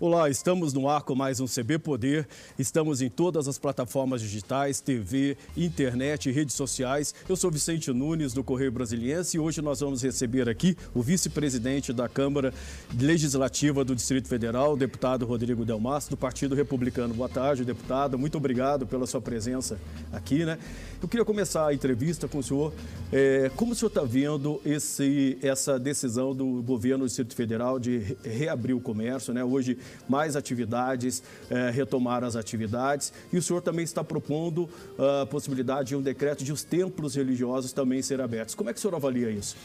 Olá, estamos no ar com mais um CB Poder. Estamos em todas as plataformas digitais, TV, internet redes sociais. Eu sou Vicente Nunes, do Correio Brasiliense, e hoje nós vamos receber aqui o vice-presidente da Câmara Legislativa do Distrito Federal, deputado Rodrigo Delmas, do Partido Republicano. Boa tarde, deputado. Muito obrigado pela sua presença aqui, né? Eu queria começar a entrevista com o senhor. É, como o senhor está vendo esse, essa decisão do governo do Distrito Federal de reabrir o comércio, né? Hoje mais atividades, é, retomar as atividades. E o senhor também está propondo ah, a possibilidade de um decreto de os templos religiosos também serem abertos. Como é que o senhor avalia isso?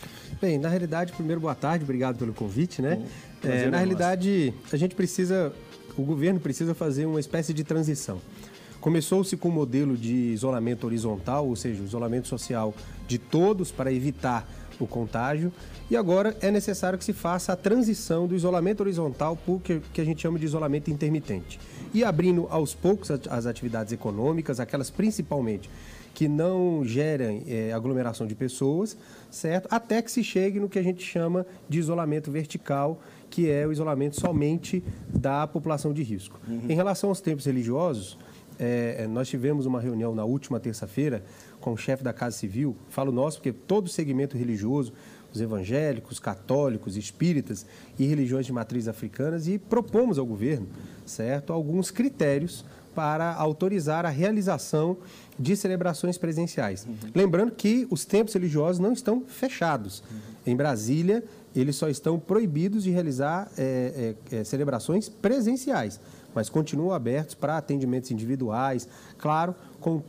Bem, na realidade, primeiro, boa tarde, obrigado pelo convite, né? Bom, é, na realidade, a gente precisa, o governo precisa fazer uma espécie de transição. Começou-se com o um modelo de isolamento horizontal, ou seja, o isolamento social de todos para evitar o contágio. E agora é necessário que se faça a transição do isolamento horizontal para o que a gente chama de isolamento intermitente. E abrindo aos poucos as atividades econômicas, aquelas principalmente que não gerem é, aglomeração de pessoas, certo? Até que se chegue no que a gente chama de isolamento vertical, que é o isolamento somente da população de risco. Uhum. Em relação aos tempos religiosos, é, nós tivemos uma reunião na última terça-feira com o chefe da Casa Civil, falo nosso porque todo segmento religioso, os evangélicos, católicos, espíritas e religiões de matriz africanas e propomos ao governo, certo, alguns critérios para autorizar a realização de celebrações presenciais. Uhum. Lembrando que os templos religiosos não estão fechados. Uhum. Em Brasília, eles só estão proibidos de realizar é, é, é, celebrações presenciais mas continuam abertos para atendimentos individuais, claro, com,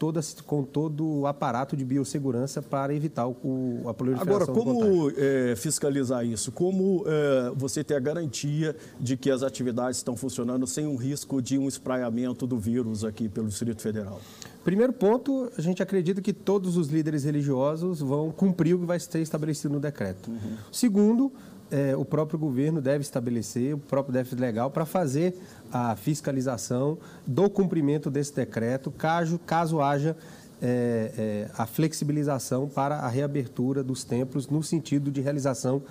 com todo o aparato de biossegurança para evitar o, a proliferação Agora, como é, fiscalizar isso? Como é, você ter a garantia de que as atividades estão funcionando sem um risco de um espraiamento do vírus aqui pelo Distrito Federal? Primeiro ponto, a gente acredita que todos os líderes religiosos vão cumprir o que vai ser estabelecido no decreto. Uhum. Segundo, é, o próprio governo deve estabelecer, o próprio déficit legal, para fazer a fiscalização do cumprimento desse decreto, caso, caso haja é, é, a flexibilização para a reabertura dos templos no sentido de realização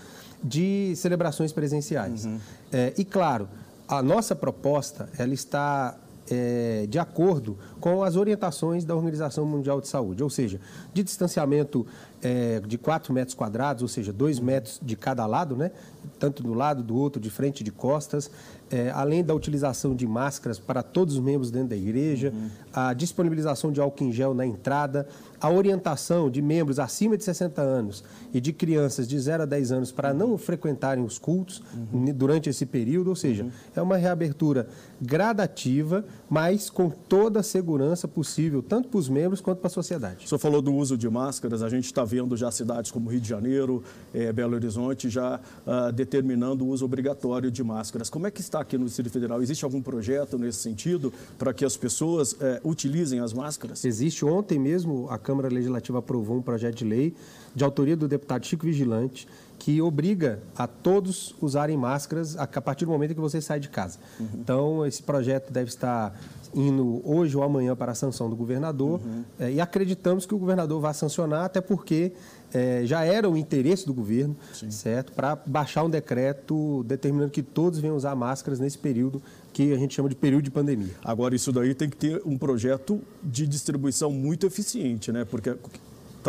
de celebrações presenciais. Uhum. É, e claro, a nossa proposta ela está é, de acordo com as orientações da Organização Mundial de Saúde, ou seja, de distanciamento é, de 4 metros quadrados, ou seja, 2 metros de cada lado, né? tanto do lado do outro, de frente e de costas, é, além da utilização de máscaras para todos os membros dentro da igreja, uhum. a disponibilização de álcool em gel na entrada, a orientação de membros acima de 60 anos e de crianças de 0 a 10 anos para não frequentarem os cultos uhum. durante esse período, ou seja, uhum. é uma reabertura gradativa, mas com toda a segurança possível, tanto para os membros quanto para a sociedade. O senhor falou do uso de máscaras, a gente está vendo já cidades como Rio de Janeiro, é, Belo Horizonte, já uh, determinando o uso obrigatório de máscaras. Como é que está aqui no Distrito Federal? Existe algum projeto nesse sentido para que as pessoas é, utilizem as máscaras? Existe. Ontem mesmo a Câmara Legislativa aprovou um projeto de lei de autoria do deputado Chico Vigilante que obriga a todos usarem máscaras a partir do momento que você sai de casa. Uhum. Então, esse projeto deve estar indo hoje ou amanhã para a sanção do governador uhum. é, e acreditamos que o governador vai sancionar, até porque é, já era o interesse do governo, Sim. certo, para baixar um decreto determinando que todos venham usar máscaras nesse período que a gente chama de período de pandemia. Agora, isso daí tem que ter um projeto de distribuição muito eficiente, né? Porque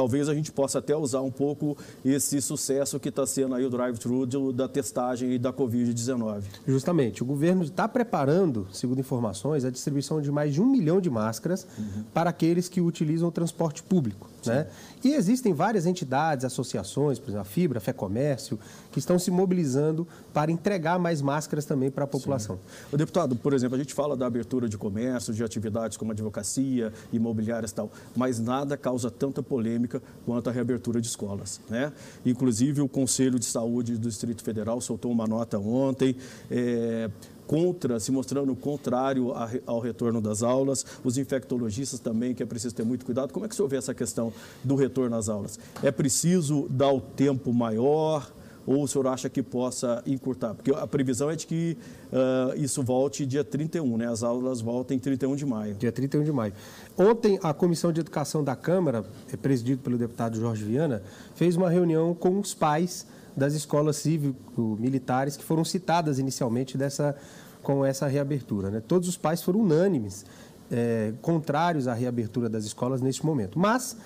talvez a gente possa até usar um pouco esse sucesso que está sendo aí o drive-thru da testagem e da Covid-19. Justamente. O governo está preparando, segundo informações, a distribuição de mais de um milhão de máscaras uhum. para aqueles que utilizam o transporte público. Né? E existem várias entidades, associações, por exemplo, a Fibra, a Fé Comércio, que estão se mobilizando para entregar mais máscaras também para a população. O deputado, por exemplo, a gente fala da abertura de comércio, de atividades como advocacia, imobiliárias e tal, mas nada causa tanta polêmica quanto a reabertura de escolas. Né? Inclusive, o Conselho de Saúde do Distrito Federal soltou uma nota ontem. É, contra, se mostrando contrário ao retorno das aulas, os infectologistas também, que é preciso ter muito cuidado. Como é que você vê essa questão do retorno às aulas? É preciso dar o tempo maior? ou o senhor acha que possa encurtar? Porque a previsão é de que uh, isso volte dia 31, né? As aulas voltem 31 de maio. Dia 31 de maio. Ontem, a Comissão de Educação da Câmara, é presidida pelo deputado Jorge Viana, fez uma reunião com os pais das escolas cívico-militares que foram citadas inicialmente dessa com essa reabertura. Né? Todos os pais foram unânimes, é, contrários à reabertura das escolas neste momento. Mas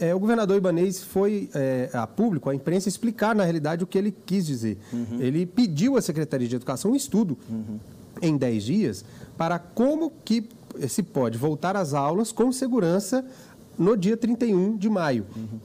é, o governador Ibanês foi é, a público, à imprensa, explicar na realidade o que ele quis dizer. Uhum. Ele pediu à Secretaria de Educação um estudo uhum. em 10 dias para como que se pode voltar às aulas com segurança no dia 31 de maio. Uhum.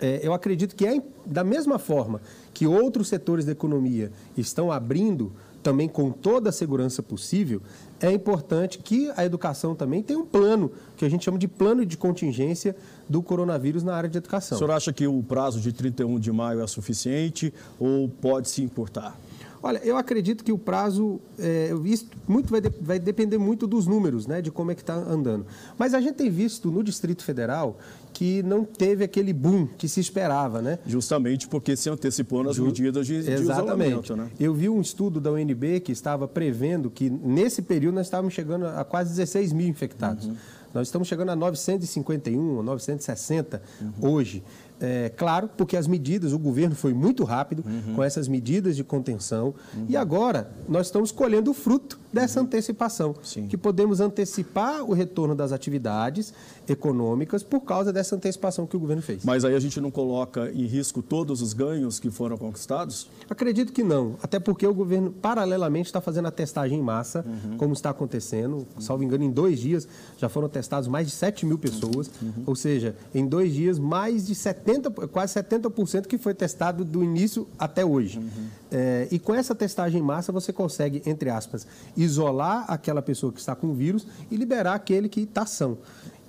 É, eu acredito que é da mesma forma que outros setores da economia estão abrindo também com toda a segurança possível, é importante que a educação também tenha um plano, que a gente chama de plano de contingência do coronavírus na área de educação. O senhor acha que o prazo de 31 de maio é suficiente ou pode se importar? Olha, eu acredito que o prazo, é, isso muito vai, de, vai depender muito dos números, né, de como é que está andando. Mas a gente tem visto no Distrito Federal que não teve aquele boom que se esperava, né? Justamente porque se antecipou nas Ju... medidas de, de Exatamente. Né? Eu vi um estudo da UNB que estava prevendo que nesse período nós estávamos chegando a quase 16 mil infectados. Uhum. Nós estamos chegando a 951, 960 uhum. hoje. É, claro, porque as medidas, o governo foi muito rápido uhum. com essas medidas de contenção uhum. e agora nós estamos colhendo o fruto dessa uhum. antecipação, Sim. que podemos antecipar o retorno das atividades econômicas por causa dessa antecipação que o governo fez. Mas aí a gente não coloca em risco todos os ganhos que foram conquistados? Acredito que não, até porque o governo paralelamente está fazendo a testagem em massa, uhum. como está acontecendo, salvo engano, em dois dias já foram testados mais de 7 mil pessoas, uhum. ou seja, em dois dias mais de 70 70, quase 70% que foi testado do início até hoje. Uhum. É, e com essa testagem em massa, você consegue, entre aspas, isolar aquela pessoa que está com o vírus e liberar aquele que está são.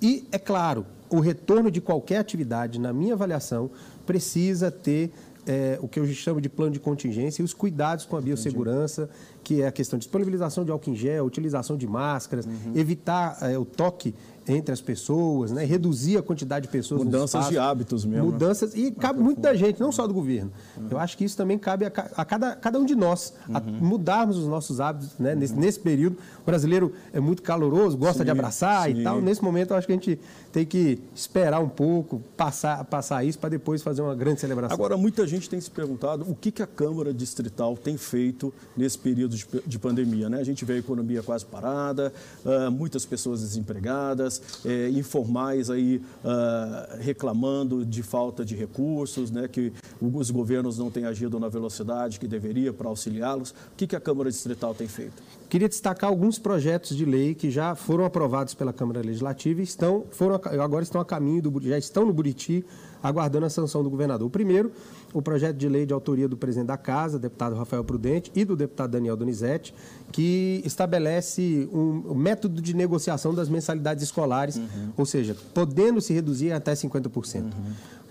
E, é claro, o retorno de qualquer atividade, na minha avaliação, precisa ter é, o que eu chamo de plano de contingência e os cuidados com a biossegurança, Entendi. que é a questão de disponibilização de álcool em gel, utilização de máscaras, uhum. evitar é, o toque entre as pessoas, né? reduzir a quantidade de pessoas Mudanças de hábitos mesmo. Mudanças, e cabe muito da gente, não só do governo. Uhum. Eu acho que isso também cabe a, a cada, cada um de nós, uhum. mudarmos os nossos hábitos né? Uhum. nesse, nesse período. O brasileiro é muito caloroso, gosta sim, de abraçar sim. e tal. Nesse momento, eu acho que a gente tem que esperar um pouco, passar, passar isso para depois fazer uma grande celebração. Agora, muita gente tem se perguntado o que, que a Câmara Distrital tem feito nesse período de, de pandemia. Né? A gente vê a economia quase parada, uh, muitas pessoas desempregadas, uh, informais aí uh, reclamando de falta de recursos, né? que os governos não têm agido na velocidade que deveria para auxiliá-los. O que, que a Câmara Distrital tem feito? Queria destacar alguns projetos de lei que já foram aprovados pela Câmara Legislativa e estão, foram, agora estão a caminho do já estão no Buriti, aguardando a sanção do governador. O primeiro, o projeto de lei de autoria do presidente da Casa, deputado Rafael Prudente, e do deputado Daniel Donizete, que estabelece um método de negociação das mensalidades escolares, uhum. ou seja, podendo se reduzir até 50%. Uhum.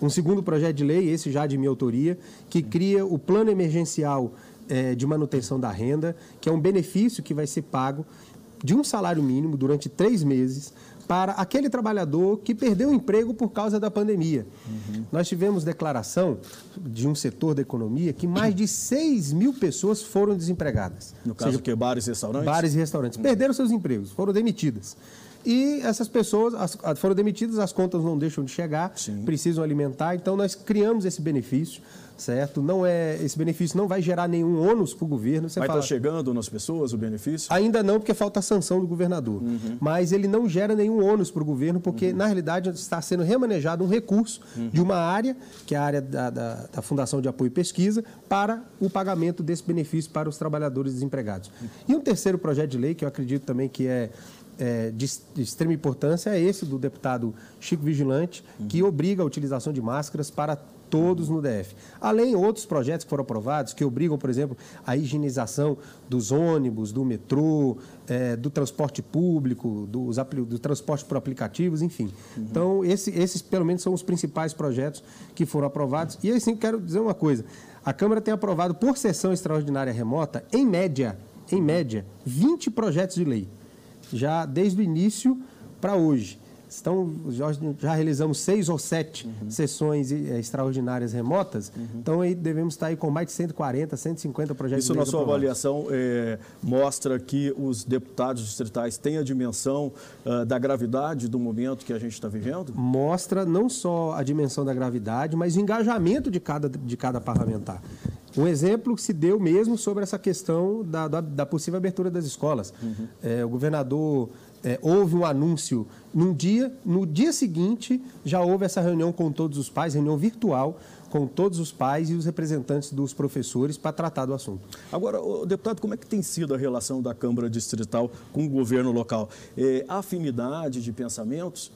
Um segundo projeto de lei, esse já de minha autoria, que cria o plano emergencial é, de manutenção da renda, que é um benefício que vai ser pago de um salário mínimo durante três meses para aquele trabalhador que perdeu o emprego por causa da pandemia. Uhum. Nós tivemos declaração de um setor da economia que mais de 6 mil pessoas foram desempregadas. No caso, seja, que bares e restaurantes? Bares e restaurantes. Uhum. Perderam seus empregos, foram demitidas. E essas pessoas as, foram demitidas, as contas não deixam de chegar, Sim. precisam alimentar. Então, nós criamos esse benefício certo? Não é esse benefício não vai gerar nenhum ônus para o governo. Você Mas está chegando nas pessoas o benefício? Ainda não, porque falta a sanção do governador. Uhum. Mas ele não gera nenhum ônus para o governo, porque uhum. na realidade está sendo remanejado um recurso uhum. de uma área, que é a área da, da, da, Fundação de Apoio e Pesquisa, para o pagamento desse benefício para os trabalhadores desempregados. E um terceiro projeto de lei que eu acredito também que é é, de, de, extrema importância é esse do deputado Chico Vigilante, que obriga a utilização de máscaras para todos no DF. Além outros projetos que foram aprovados, que obrigam, por exemplo, a higienização dos ônibus, do metrô, é, do transporte público, dos, do transporte por aplicativos, enfim. Uhum. Então, esse, esses, pelo menos, são os principais projetos que foram aprovados. E, assim, quero dizer uma coisa. A Câmara tem aprovado, por sessão extraordinária remota, em média, em média, 20 projetos de lei. Já desde o início para hoje. Estão, já, realizamos seis ou sete uhum. sessões é, extraordinárias remotas, uhum. então aí devemos estar aí com mais de 140, 150 projetos Isso, na sua avaliação, é, mostra que os deputados distritais têm a dimensão uh, da gravidade do momento que a gente está vivendo? Mostra não só a dimensão da gravidade, mas o engajamento de cada, de cada parlamentar. Um exemplo que se deu mesmo sobre essa questão da, da, da possível abertura das escolas. Uhum. É, o governador é, houve um anúncio num dia, no dia seguinte já houve essa reunião com todos os pais, reunião virtual com todos os pais e os representantes dos professores para tratar do assunto. Agora, deputado, como é que tem sido a relação da Câmara Distrital com o governo local? É, afinidade de pensamentos?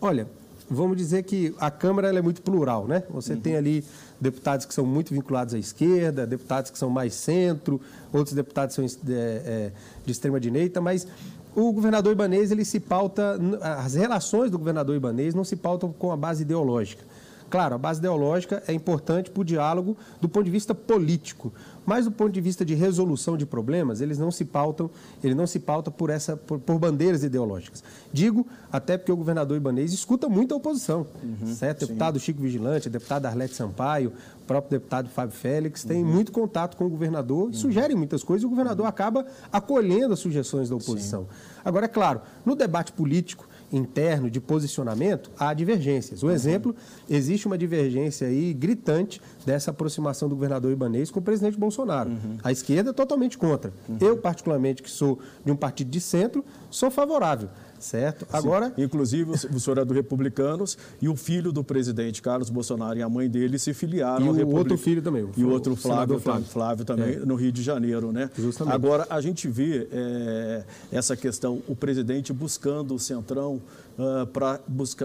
Olha, vamos dizer que a Câmara é muito plural, né? Você uhum. tem ali deputados que são muito vinculados à esquerda, deputados que são mais centro, outros deputados são é, é, de extrema direita, mas o governador Ibanês ele se pauta, as relações do governador Ibanês não se pautam com a base ideológica. Claro, a base ideológica é importante para o diálogo do ponto de vista político, mas do ponto de vista de resolução de problemas, eles não se pautam, ele não se pauta por essa por, por bandeiras ideológicas. Digo até porque o governador Ibanez escuta muito a oposição, uhum, certo? Sim. Deputado Chico Vigilante, deputado Arlete Sampaio, próprio deputado Fábio Félix, tem uhum. muito contato com o governador, uhum. sugerem muitas coisas e o governador acaba acolhendo as sugestões da oposição. Sim. Agora, é claro, no debate político, interno de posicionamento, há divergências. O exemplo, existe uma divergência aí gritante dessa aproximação do governador Ibanês com o presidente Bolsonaro. Uhum. A esquerda é totalmente contra. Uhum. Eu, particularmente, que sou de um partido de centro, sou favorável certo? Sim. Agora, inclusive o senhor é do Republicanos e o filho do presidente Carlos Bolsonaro e a mãe dele se filiaram e ao o outro filho também, o e o outro Flávio, Flávio. Flávio também é. no Rio de Janeiro, né? Justamente. Agora a gente vê é, essa questão, o presidente buscando o centrão uh, ah, para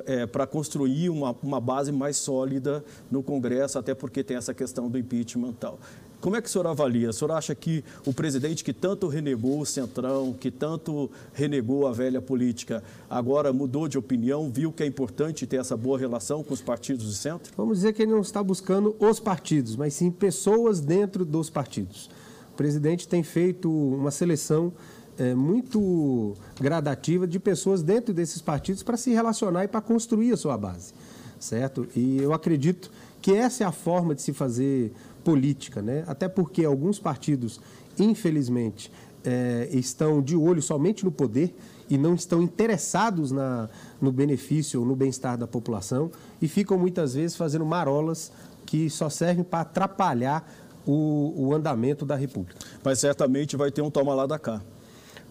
é, construir uma, uma base mais sólida no Congresso, até porque tem essa questão do impeachment e tal. Como é que o senhor avalia? O senhor acha que o presidente que tanto renegou o Centrão, que tanto renegou a velha política, agora mudou de opinião, viu que é importante ter essa boa relação com os partidos de centro? Vamos dizer que ele não está buscando os partidos, mas sim pessoas dentro dos partidos. O presidente tem feito uma seleção é, muito gradativa de pessoas dentro desses partidos para se relacionar e para construir a sua base, certo? E eu acredito que essa é a forma de se fazer política, né? Até porque alguns partidos, infelizmente, é, estão de olho somente no poder e não estão interessados na, no benefício ou no bem-estar da população e ficam muitas vezes fazendo marolas que só servem para atrapalhar o, o, andamento da República. Mas certamente vai ter um toma lá da cá.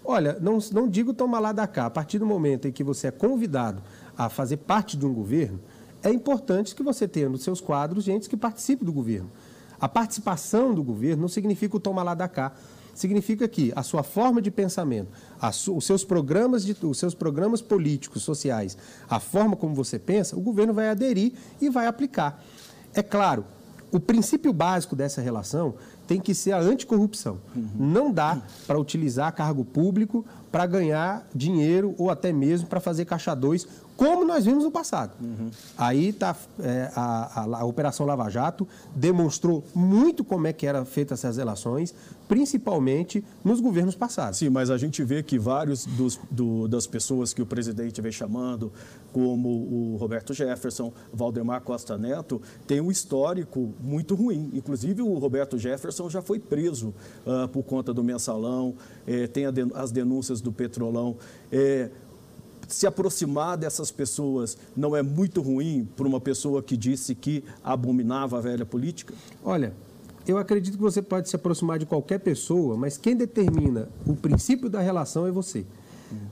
Olha, não, não digo toma lá da cá. A partir do momento em que você é convidado a fazer parte de um governo, é importante que você tenha nos seus quadros gente que participe do governo. A participação do governo não significa o toma lá da cá. Significa que a sua forma de pensamento, su, os, seus programas de, os seus programas políticos, sociais, a forma como você pensa, o governo vai aderir e vai aplicar. É claro, o princípio básico dessa relação tem que ser a anticorrupção. Uhum. Não dá para utilizar cargo público para ganhar dinheiro ou até mesmo para fazer caixa 2 como nós vimos no passado. Uhum. Aí tá, é, a, a, a, Operação Lava Jato demonstrou muito como é que eram feitas essas relações, principalmente nos governos passados. Sim, mas a gente vê que vários dos, do, das pessoas que o presidente vem chamando, como o Roberto Jefferson, Valdemar Costa Neto, tem um histórico muito ruim. Inclusive, o Roberto Jefferson já foi preso uh, por conta do mensalão, eh, tem as denúncias do petrolão. Eh, se aproximar dessas pessoas não é muito ruim para uma pessoa que disse que abominava a velha política? Olha, eu acredito que você pode se aproximar de qualquer pessoa, mas quem determina o princípio da relação é você.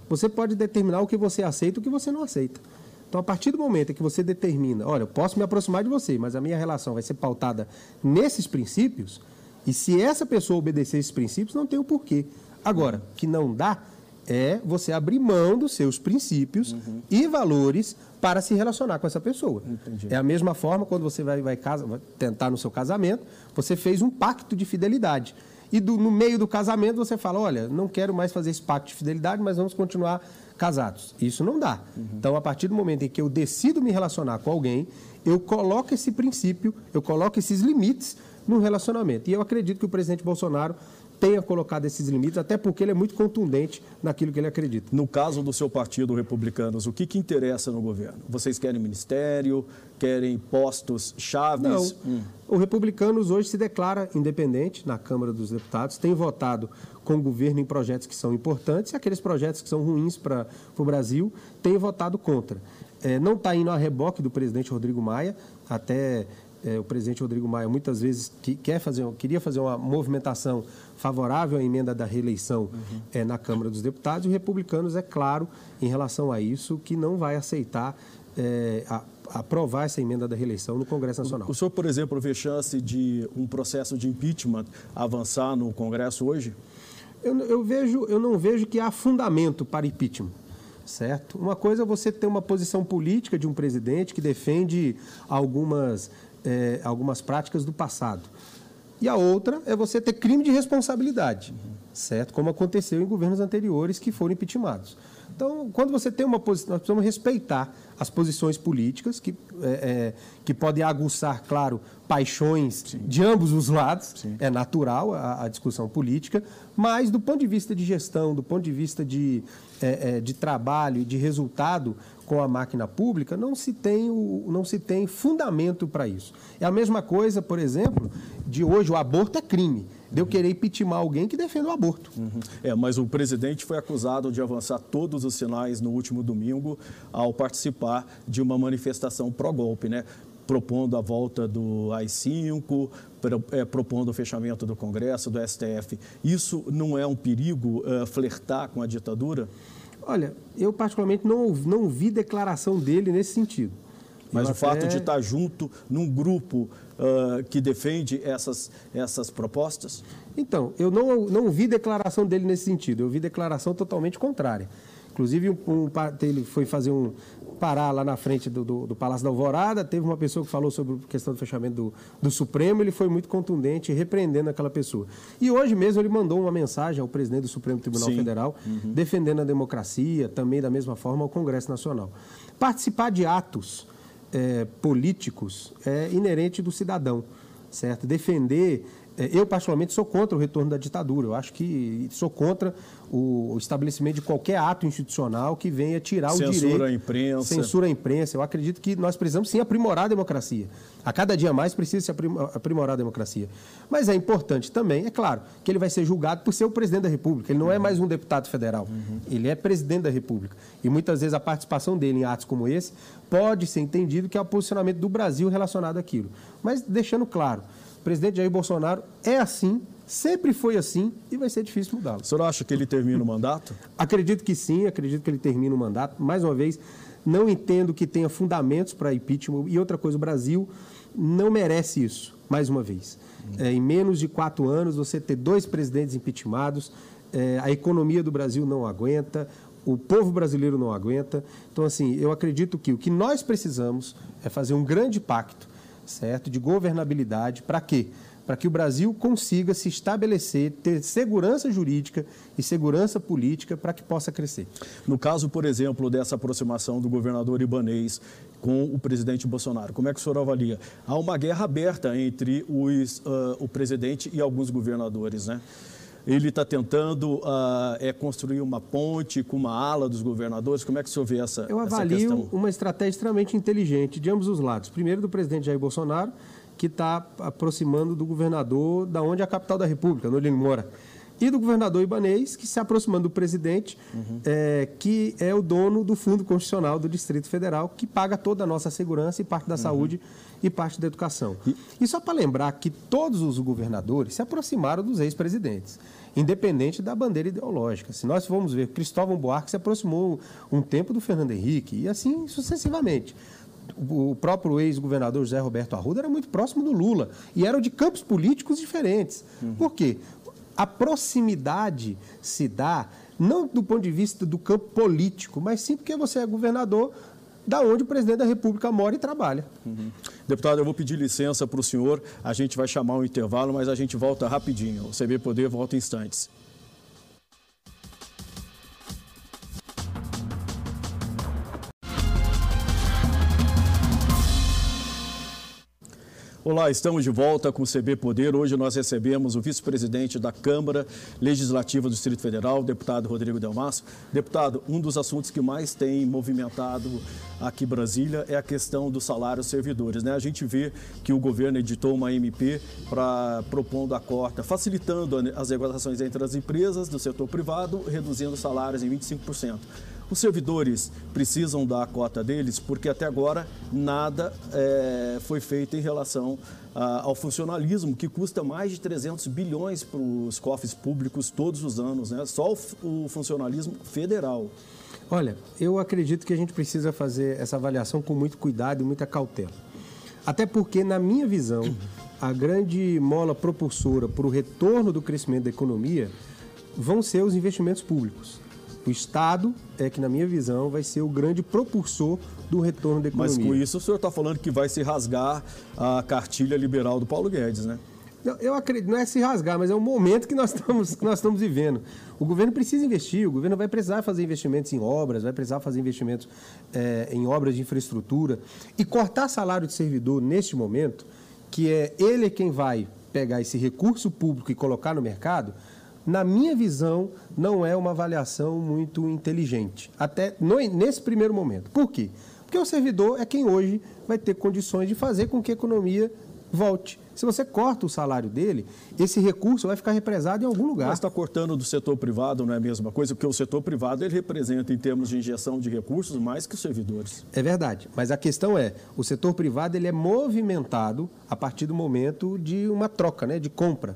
Você pode determinar o que você aceita e o que você não aceita. Então, a partir do momento em que você determina, olha, eu posso me aproximar de você, mas a minha relação vai ser pautada nesses princípios, e se essa pessoa obedecer esses princípios, não tem o porquê. Agora, que não dá, é você abrir mão dos seus princípios uhum. e valores para se relacionar com essa pessoa. Entendi. É a mesma forma quando você vai, vai, casa, vai, tentar no seu casamento, você fez um pacto de fidelidade. E do, no meio do casamento você fala, olha, não quero mais fazer esse pacto de fidelidade, mas vamos continuar casados. Isso não dá. Uhum. Então, a partir do momento em que eu decido me relacionar com alguém, eu coloco esse princípio, eu coloco esses limites no relacionamento. E eu acredito que o presidente Bolsonaro tenha colocado esses limites, até porque ele é muito contundente naquilo que ele acredita. No caso do seu partido, Republicanos, o que, que interessa no governo? Vocês querem ministério? Querem postos chaves? Não. Hum. O Republicanos hoje se declara independente na Câmara dos Deputados, tem votado com o governo em projetos que são importantes e aqueles projetos que são ruins para o Brasil tem votado contra. É, não está indo a reboque do presidente Rodrigo Maia, até é, o presidente Rodrigo Maia muitas vezes que, quer fazer, queria fazer uma movimentação favorável à emenda da reeleição uhum. é, na Câmara dos Deputados, e os republicanos, é claro, em relação a isso, que não vai aceitar é, a, aprovar essa emenda da reeleição no Congresso Nacional. O, o senhor, por exemplo, vê chance de um processo de impeachment avançar no Congresso hoje? Eu, eu, vejo, eu não vejo que há fundamento para impeachment certo? Uma coisa é você ter uma posição política de um presidente que defende algumas é, algumas práticas do passado. E a outra é você ter crime de responsabilidade, certo? Como aconteceu em governos anteriores que foram impeachmentados. Então, quando você tem uma posição, nós precisamos respeitar as posições políticas, que, é, é, que podem aguçar, claro, paixões Sim. de ambos os lados, Sim. é natural a, a, discussão política, mas do ponto de vista de gestão, do ponto de vista de, é, é de trabalho e de resultado, com a máquina pública, não se tem, o, não se tem fundamento para isso. É a mesma coisa, por exemplo, de hoje o aborto é crime. De eu querer impeachment alguém que defenda o aborto. Uhum. É, mas o presidente foi acusado de avançar todos os sinais no último domingo ao participar de uma manifestação pró-golpe, né? propondo a volta do AI-5, é, propondo o fechamento do Congresso, do STF. Isso não é um perigo uh, flertar com a ditadura? Olha, eu particularmente não, não vi declaração dele nesse sentido. Mas eu o até... fato de estar junto num grupo uh, que defende essas, essas propostas? Então, eu não, não vi declaração dele nesse sentido. Eu vi declaração totalmente contrária. Inclusive, um, um, ele foi fazer um, parar lá na frente do, do, do, Palácio da Alvorada, teve uma pessoa que falou sobre a questão do fechamento do, do Supremo, ele foi muito contundente, repreendendo aquela pessoa. E hoje mesmo ele mandou uma mensagem ao presidente do Supremo Tribunal Sim. Federal, uhum. defendendo a democracia, também da mesma forma ao Congresso Nacional. Participar de atos é, políticos é inerente do cidadão, certo? Defender eu, particularmente, sou contra o retorno da ditadura. Eu acho que sou contra o estabelecimento de qualquer ato institucional que venha tirar censura o direito... Censura à imprensa. Censura à imprensa. Eu acredito que nós precisamos, sim, aprimorar a democracia. A cada dia mais precisa se aprimorar a democracia. Mas é importante também, é claro, que ele vai ser julgado por ser o presidente da República. Ele não é uhum. é mais um deputado federal. Uhum. Ele é presidente da República. E muitas vezes a participação dele em atos como esse pode ser entendido que é o posicionamento do Brasil relacionado àquilo. Mas deixando claro o presidente Jair Bolsonaro é assim, sempre foi assim e vai ser difícil mudá-lo. O senhor acha que ele termina o mandato? Acredito que sim, acredito que ele termina o mandato. Mais uma vez, não entendo que tenha fundamentos para impeachment. E outra coisa, o Brasil não merece isso, mais uma vez. É, em menos de quatro anos, você ter dois presidentes impeachmentados, é, a economia do Brasil não aguenta, o povo brasileiro não aguenta. Então, assim, eu acredito que o que nós precisamos é fazer um grande pacto certo? De governabilidade. Para quê? Para que o Brasil consiga se estabelecer, ter segurança jurídica e segurança política para que possa crescer. No caso, por exemplo, dessa aproximação do governador Ibanês com o presidente Bolsonaro, como é que o senhor avalia? Há uma guerra aberta entre os, uh, o presidente e alguns governadores, né? Ele está tentando uh, é, construir uma ponte com uma ala dos governadores. Como é que o senhor vê essa Eu avalio uma estratégia extremamente inteligente de ambos os lados. Primeiro, do presidente Jair Bolsonaro, que está aproximando do governador da onde é a capital da República, onde ele mora. E do governador Ibanês, que se aproximando do presidente, uhum. é, que é o dono do Fundo Constitucional do Distrito Federal, que paga toda a nossa segurança e parte da uhum. saúde e parte da educação. E, e só para lembrar que todos os governadores se aproximaram dos ex-presidentes independente da bandeira ideológica. Se nós formos ver, Cristóvão Buarque se aproximou um tempo do Fernando Henrique e assim sucessivamente. O próprio ex-governador José Roberto Arruda era muito próximo do Lula e eram de campos políticos diferentes. Uhum. Por quê? A proximidade se dá não do ponto de vista do campo político, mas sim porque você é governador da onde o presidente da República mora e trabalha. Uhum. Deputado, eu vou pedir licença para o senhor, a gente vai chamar um intervalo, mas a gente volta rapidinho. O CB Poder volta em instantes. Olá, estamos de volta com o CB Poder. Hoje nós recebemos o vice-presidente da Câmara Legislativa do Distrito Federal, deputado Rodrigo Delmasso. Deputado, um dos assuntos que mais tem movimentado aqui Brasília é a questão dos salários servidores. Né? A gente vê que o governo editou uma MP para propondo a corta, facilitando as negociações entre as empresas do setor privado, reduzindo os salários em 25%. Os servidores precisam dar a cota deles, porque até agora nada é, foi feito em relação a, ao funcionalismo, que custa mais de 300 bilhões para os cofres públicos todos os anos, né? só o, o funcionalismo federal. Olha, eu acredito que a gente precisa fazer essa avaliação com muito cuidado e muita cautela. Até porque, na minha visão, a grande mola propulsora para o retorno do crescimento da economia vão ser os investimentos públicos. O Estado é que, na minha visão, vai ser o grande propulsor do retorno da economia. Mas com isso o senhor está falando que vai se rasgar a cartilha liberal do Paulo Guedes, né? Eu acredito, não é se rasgar, mas é o momento que nós estamos, que nós estamos vivendo. O governo precisa investir, o governo vai precisar fazer investimentos em obras, vai precisar fazer investimentos é, em obras de infraestrutura. E cortar salário de servidor neste momento, que é ele quem vai pegar esse recurso público e colocar no mercado, na minha visão, não é uma avaliação muito inteligente. Até no, nesse primeiro momento. Por quê? Porque o servidor é quem hoje vai ter condições de fazer com que a economia volte. Se você corta o salário dele, esse recurso vai ficar represado em algum lugar. Mas está cortando do setor privado, não é a mesma coisa? Porque o setor privado ele representa, em termos de injeção de recursos, mais que os servidores. É verdade. Mas a questão é, o setor privado ele é movimentado a partir do momento de uma troca, né, de compra.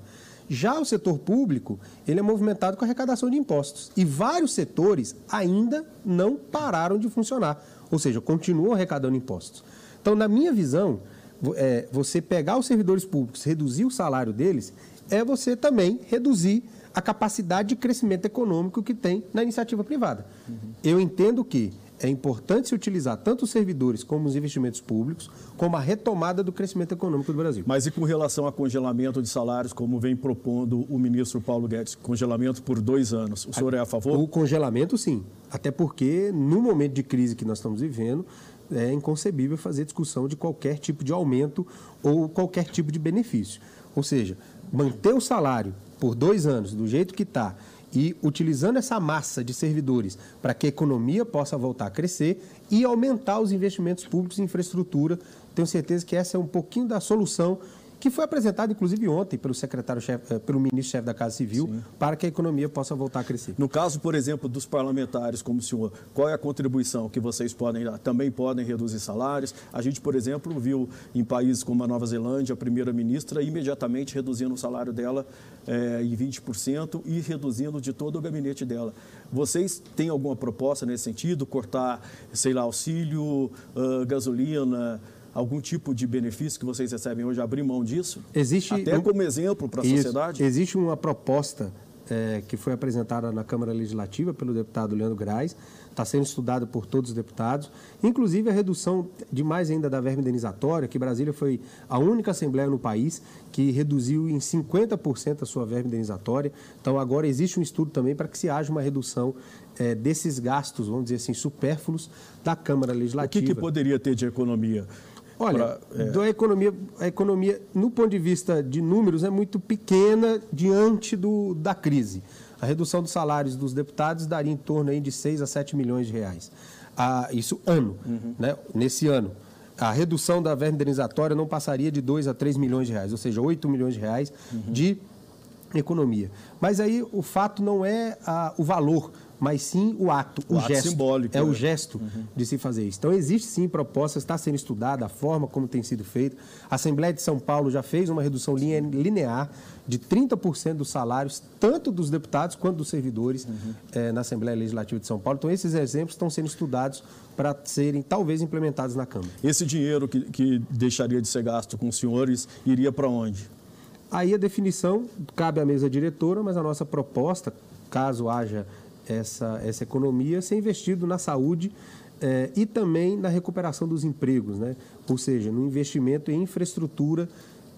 Já o setor público, ele é movimentado com arrecadação de impostos. E vários setores ainda não pararam de funcionar. Ou seja, continuam arrecadando impostos. Então, na minha visão, é, você pegar os servidores públicos, reduzir o salário deles, é você também reduzir a capacidade de crescimento econômico que tem na iniciativa privada. Uhum. Eu entendo que é importante se utilizar tanto os servidores como os investimentos públicos, como a retomada do crescimento econômico do Brasil. Mas e com relação a congelamento de salários, como vem propondo o ministro Paulo Guedes, congelamento por dois anos, o senhor é a favor? O congelamento, sim. Até porque, no momento de crise que nós estamos vivendo, é inconcebível fazer discussão de qualquer tipo de aumento ou qualquer tipo de benefício. Ou seja, manter o salário por dois anos do jeito que está e utilizando essa massa de servidores para que a economia possa voltar a crescer e aumentar os investimentos públicos em infraestrutura. Tenho certeza que essa é um pouquinho da solução que foi apresentado inclusive ontem pelo secretário-chefe, eh, pelo ministro-chefe da Casa Civil, Sim. para que a economia possa voltar a crescer. No caso, por exemplo, dos parlamentares como o senhor, qual é a contribuição que vocês podem dar? Também podem reduzir salários? A gente, por exemplo, viu em países como a Nova Zelândia, a primeira-ministra imediatamente reduzindo o salário dela é, em 20% e reduzindo de todo o gabinete dela. Vocês têm alguma proposta nesse sentido? Cortar, sei lá, auxílio, uh, gasolina, algum tipo de benefício que vocês recebem hoje, abrir mão disso? Existe Até um, como exemplo para a sociedade? Existe uma proposta é, que foi apresentada na Câmara Legislativa pelo deputado Leandro Graz, está sendo estudada por todos os deputados, inclusive a redução de mais ainda da verba indenizatória, que Brasília foi a única assembleia no país que reduziu em 50% a sua verba indenizatória. Então agora existe um estudo também para que se haja uma redução é, desses gastos, vamos dizer assim, supérfluos da Câmara Legislativa. O que, que poderia ter de economia? Olha, pra, é... da economia, a economia, no ponto de vista de números, é muito pequena diante do, da crise. A redução dos salários dos deputados daria em torno aí de 6 a 7 milhões de reais. Ah, isso ano, uhum. né? nesse ano. A redução da verba indenizatória não passaria de 2 a 3 milhões de reais, ou seja, 8 milhões de reais uhum. de economia. Mas aí o fato não é a, o valor, mas sim o ato, o, o ato gesto. simbólico. É, é. o gesto uhum. de se fazer isso. Então, existe sim proposta, está sendo estudada a forma como tem sido feito. A Assembleia de São Paulo já fez uma redução linear de 30% dos salários, tanto dos deputados quanto dos servidores uhum. é, na Assembleia Legislativa de São Paulo. Então, esses exemplos estão sendo estudados para serem talvez implementados na Câmara. Esse dinheiro que, que deixaria de ser gasto com os senhores iria para onde? Aí a definição cabe à mesa diretora, mas a nossa proposta, caso haja essa, essa economia ser investido na saúde é, e também na recuperação dos empregos, né? ou seja, no investimento em infraestrutura,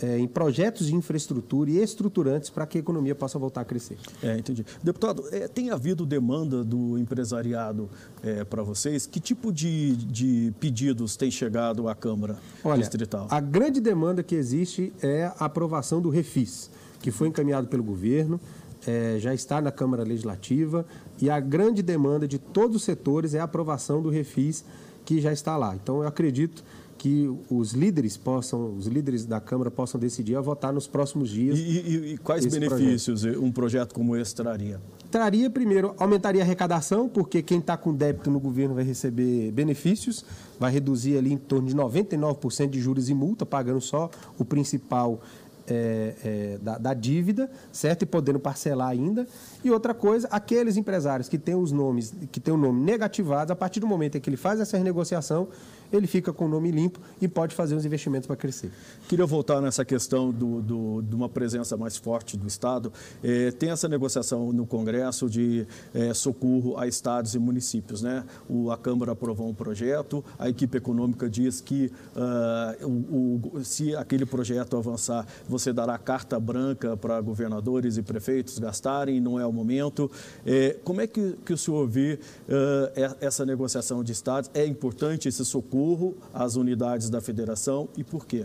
é, em projetos de infraestrutura e estruturantes para que a economia possa voltar a crescer. É, entendi. Deputado, é, tem havido demanda do empresariado é, para vocês? Que tipo de, de pedidos tem chegado à Câmara Olha, Distrital? A grande demanda que existe é a aprovação do REFIS, que foi encaminhado pelo governo é, já está na Câmara Legislativa e a grande demanda de todos os setores é a aprovação do refis que já está lá. Então, eu acredito que os líderes possam, os líderes da Câmara possam decidir a votar nos próximos dias. E, e, e quais benefícios projeto. um projeto como esse traria? Traria, primeiro, aumentaria a arrecadação, porque quem está com débito no governo vai receber benefícios, vai reduzir ali em torno de 99% de juros e multa, pagando só o principal é, é, da, da, dívida, certo? E podendo parcelar ainda. E outra coisa, aqueles empresários que têm os nomes, que têm o nome negativado, a partir do momento em que ele faz essa renegociação, ele fica com o nome limpo e pode fazer os investimentos para crescer. Queria voltar nessa questão do, do, de uma presença mais forte do Estado. É, tem essa negociação no Congresso de é, socorro a estados e municípios. Né? O, a Câmara aprovou um projeto, a equipe econômica diz que uh, o, o, se aquele projeto avançar, você dará carta branca para governadores e prefeitos gastarem, não é o momento. É, como é que, que o senhor vê uh, essa negociação de estados? É importante esse socorro? às unidades da federação e por quê?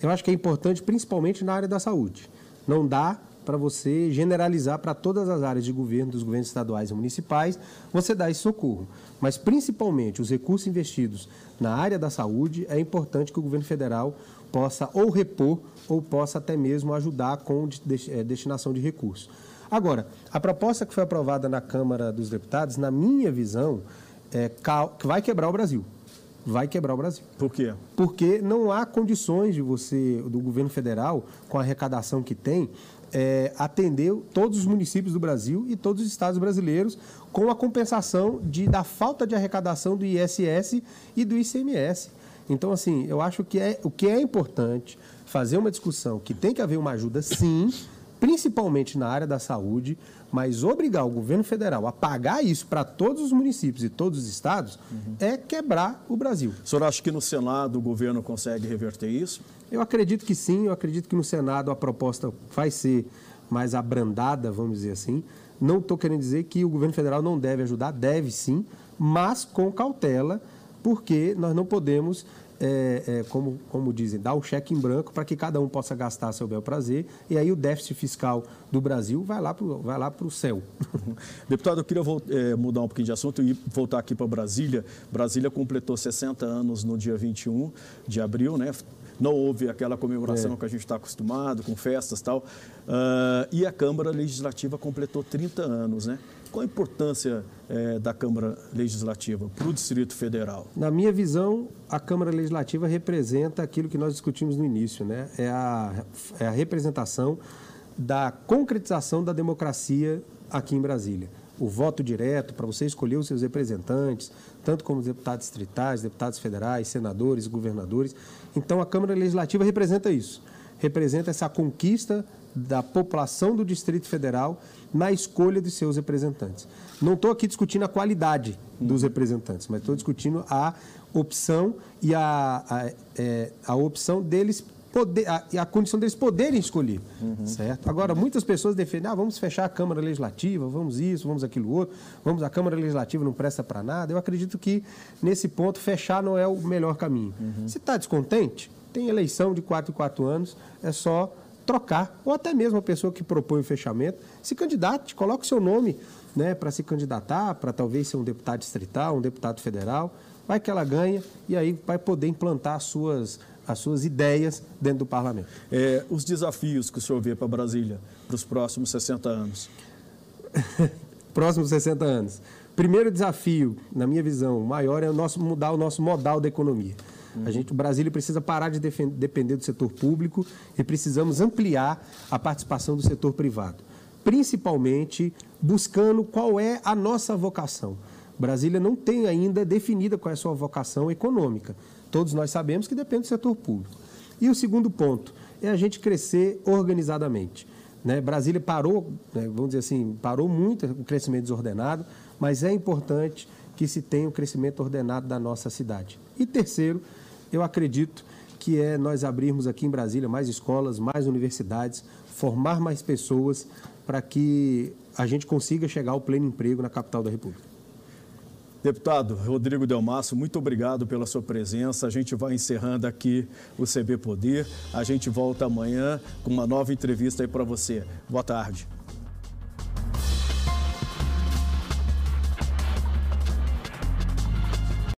Eu acho que é importante principalmente na área da saúde. Não dá para você generalizar para todas as áreas de governo, dos governos estaduais e municipais, você dá esse socorro. Mas, principalmente, os recursos investidos na área da saúde, é importante que o governo federal possa ou repor ou possa até mesmo ajudar com é, destinação de recursos. Agora, a proposta que foi aprovada na Câmara dos Deputados, na minha visão, é, vai quebrar o Brasil vai quebrar o Brasil. Por quê? Porque não há condições de você, do governo federal, com a arrecadação que tem, é, atender todos os municípios do Brasil e todos os estados brasileiros com a compensação de, da falta de arrecadação do ISS e do ICMS. Então, assim, eu acho que é, o que é importante fazer uma discussão que tem que haver uma ajuda, sim, principalmente na área da saúde, mas obrigar o governo federal a pagar isso para todos os municípios e todos os estados uhum. é quebrar o Brasil. O senhor acha que no Senado o governo consegue reverter isso? Eu acredito que sim, eu acredito que no Senado a proposta vai ser mais abrandada, vamos dizer assim. Não estou querendo dizer que o governo federal não deve ajudar, deve sim, mas com cautela, porque nós não podemos é, é, como, como dizem, dar um cheque em branco para que cada um possa gastar seu bel prazer, e aí o déficit fiscal do Brasil vai lá para o céu. Deputado, eu queria é, mudar um pouquinho de assunto e voltar aqui para Brasília. Brasília completou 60 anos no dia 21 de abril, né? Não houve aquela comemoração é. que a gente está acostumado, com festas e tal. Uh, e a Câmara Legislativa completou 30 anos, né? Qual a importância é, da Câmara Legislativa para o Distrito Federal? Na minha visão, a Câmara Legislativa representa aquilo que nós discutimos no início, né? É a, é a representação da concretização da democracia aqui em Brasília. O voto direto para você escolher os seus representantes, tanto como deputados distritais, deputados federais, senadores, governadores. Então, a Câmara Legislativa representa isso. Representa essa conquista da população do Distrito Federal na escolha de seus representantes. Não estou aqui discutindo a qualidade dos representantes, mas estou discutindo a opção e a, a, é, a opção deles poder, a, a condição deles poderem escolher, uhum. certo? Agora, muitas pessoas defendem, ah, vamos fechar a Câmara Legislativa, vamos isso, vamos aquilo outro, vamos a Câmara Legislativa não presta para nada. Eu acredito que, nesse ponto, fechar não é o melhor caminho. Uhum. Se está descontente, tem eleição de 4 em 4 anos, é só trocar, ou até mesmo a pessoa que propõe o fechamento, se candidate, coloque o seu nome né, para se candidatar, para talvez ser um deputado distrital, um deputado federal, vai que ela ganha e aí vai poder implantar as suas, as suas ideias dentro do parlamento. É, os desafios que o senhor vê para Brasília para os próximos 60 anos? próximos 60 anos. Primeiro desafio, na minha visão, maior é o nosso, mudar o nosso modal da economia. Uhum. A gente, o Brasília precisa parar de depender do setor público e precisamos ampliar a participação do setor privado, principalmente buscando qual é a nossa vocação. Brasília não tem ainda definida qual é a sua vocação econômica. Todos nós sabemos que depende do setor público. E o segundo ponto é a gente crescer organizadamente. Né? Brasília parou, né, vamos dizer assim, parou muito o crescimento desordenado, mas é importante que se tenha o crescimento ordenado da nossa cidade. E terceiro, eu acredito que é nós abrirmos aqui em Brasília mais escolas, mais universidades, formar mais pessoas para que a gente consiga chegar ao pleno emprego na capital da República. Deputado Rodrigo Delmasso, muito obrigado pela sua presença. A gente vai encerrando aqui o CB Poder. A gente volta amanhã com uma nova entrevista aí para você. Boa tarde.